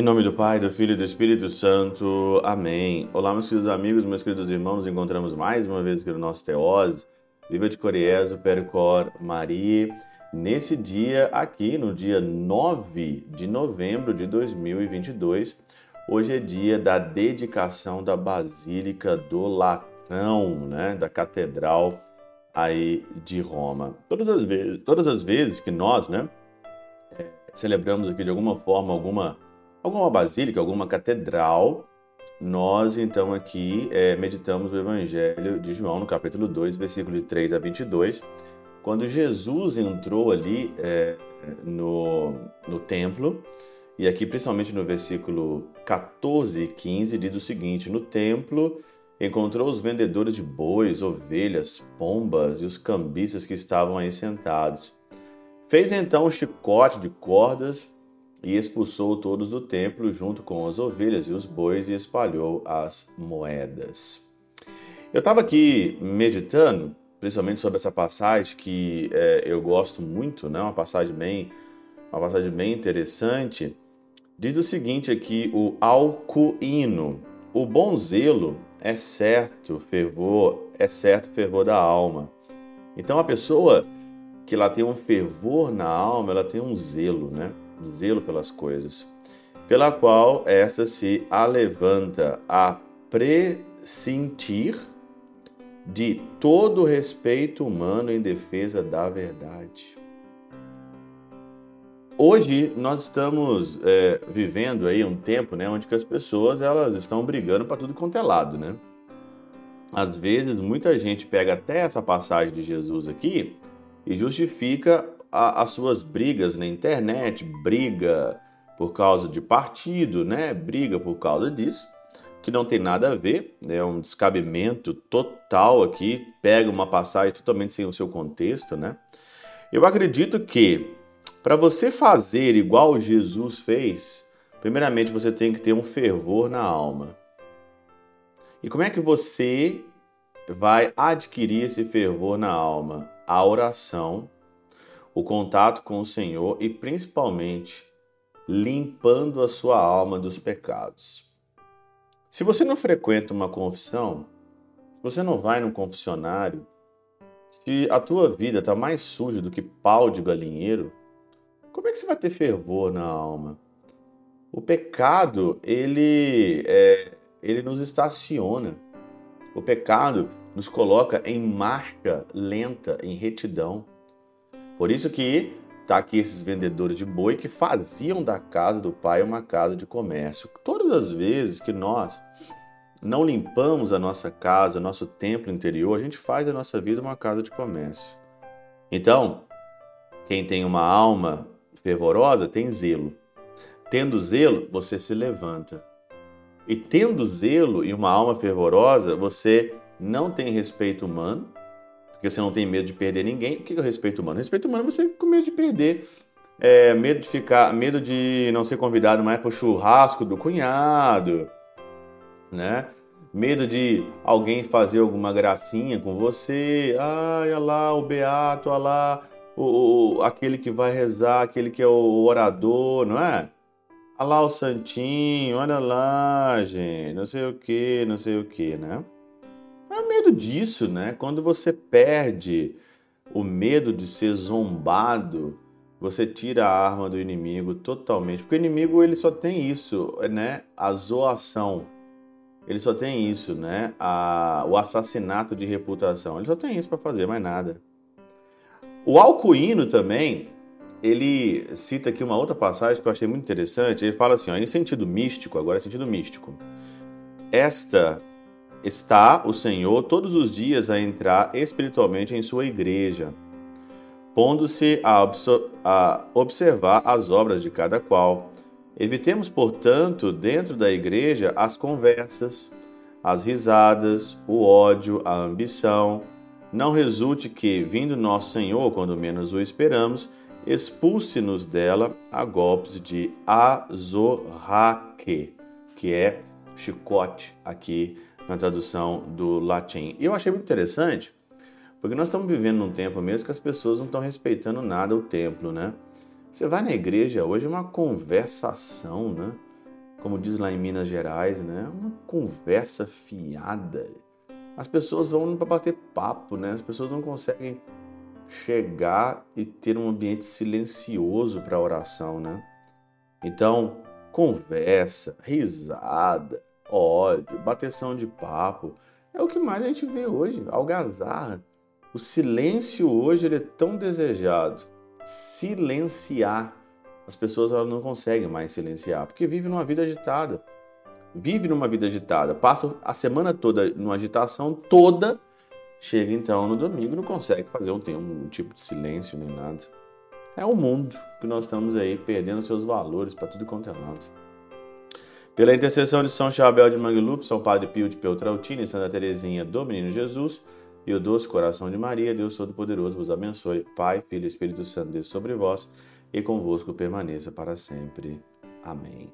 Em nome do Pai, do Filho e do Espírito Santo. Amém. Olá, meus queridos amigos, meus queridos irmãos. Nos encontramos mais uma vez aqui no nosso Teose. Viva de Coriezo, Percor, Maria. Nesse dia aqui, no dia 9 de novembro de 2022, hoje é dia da dedicação da Basílica do Latrão, né, da Catedral aí de Roma. Todas as vezes, todas as vezes que nós, né, é, celebramos aqui de alguma forma alguma alguma basílica, alguma catedral, nós então aqui é, meditamos o Evangelho de João no capítulo 2, versículo de 3 a 22, quando Jesus entrou ali é, no, no templo, e aqui principalmente no versículo 14 e 15 diz o seguinte: No templo encontrou os vendedores de bois, ovelhas, pombas e os cambistas que estavam aí sentados. Fez então um chicote de cordas e expulsou todos do templo junto com as ovelhas e os bois e espalhou as moedas. Eu estava aqui meditando, principalmente sobre essa passagem que é, eu gosto muito, né? Uma passagem bem, uma passagem bem interessante. Diz o seguinte aqui, o alcuíno: o bom zelo é certo fervor, é certo fervor da alma. Então a pessoa que ela tem um fervor na alma, ela tem um zelo, né? zelo pelas coisas, pela qual esta se alevanta a pressentir de todo respeito humano em defesa da verdade. Hoje nós estamos é, vivendo aí um tempo, né, onde as pessoas elas estão brigando para tudo quanto é lado, né? Às vezes muita gente pega até essa passagem de Jesus aqui e justifica a, as suas brigas na internet, briga por causa de partido, né? Briga por causa disso, que não tem nada a ver, né? é um descabimento total aqui, pega uma passagem totalmente sem o seu contexto, né? Eu acredito que para você fazer igual Jesus fez, primeiramente você tem que ter um fervor na alma. E como é que você vai adquirir esse fervor na alma? A oração o contato com o Senhor e principalmente limpando a sua alma dos pecados. Se você não frequenta uma confissão, se você não vai num confessionário, se a tua vida está mais suja do que pau de galinheiro, como é que você vai ter fervor na alma? O pecado, ele, é, ele nos estaciona. O pecado nos coloca em marcha lenta, em retidão. Por isso que tá aqui esses vendedores de boi que faziam da casa do pai uma casa de comércio. Todas as vezes que nós não limpamos a nossa casa, o nosso templo interior, a gente faz da nossa vida uma casa de comércio. Então, quem tem uma alma fervorosa tem zelo. Tendo zelo, você se levanta. E tendo zelo e uma alma fervorosa, você não tem respeito humano, porque você não tem medo de perder ninguém. O que é o respeito humano? O respeito humano é você com medo de perder. É, medo de ficar, medo de não ser convidado mais para o churrasco do cunhado, né? Medo de alguém fazer alguma gracinha com você. Ai, olha lá o beato, olha lá o, o, aquele que vai rezar, aquele que é o orador, não é? Olha lá o santinho, olha lá, gente, não sei o que, não sei o que, né? É medo disso, né? Quando você perde o medo de ser zombado, você tira a arma do inimigo totalmente. Porque o inimigo ele só tem isso, né? A zoação. Ele só tem isso, né? A, o assassinato de reputação. Ele só tem isso para fazer, mais nada. O Alcuíno também, ele cita aqui uma outra passagem que eu achei muito interessante. Ele fala assim, ó, em sentido místico, agora é sentido místico. Esta está o Senhor todos os dias a entrar espiritualmente em sua igreja, pondo-se a, a, observar as obras de cada qual. Evitemos, portanto, dentro da igreja as conversas, as risadas, o ódio, a ambição. Não resulte que, vindo nosso Senhor, quando menos o esperamos, expulse-nos dela a golpes de azorraque, que é chicote aqui na tradução do latim. E eu achei muito interessante, Porque nós estamos vivendo num tempo mesmo que as pessoas não estão respeitando nada o templo, né? Você vai na igreja hoje é uma conversação, né? Como diz lá em Minas Gerais, né? Uma conversa fiada. As pessoas vão para bater papo, né? As pessoas não conseguem chegar e ter um ambiente silencioso para oração, né? Então, conversa, risada, ódio, bateção de papo, é o que mais a gente vê hoje, algazarra. O silêncio hoje ele é tão desejado. Silenciar. As pessoas elas não conseguem mais silenciar, porque vivem numa vida agitada. Vive numa vida agitada, passa a semana toda numa agitação toda, chega então no domingo não consegue fazer um, um tipo de silêncio nem nada. É o mundo que nós estamos aí perdendo seus valores para tudo quanto é lado. Pela intercessão de São Chabel de Mangluf, São Padre Pio de Peltrautina e Santa Teresinha do Menino Jesus e o doce coração de Maria, Deus Todo-Poderoso vos abençoe. Pai, Filho e Espírito Santo, Deus sobre vós e convosco permaneça para sempre. Amém.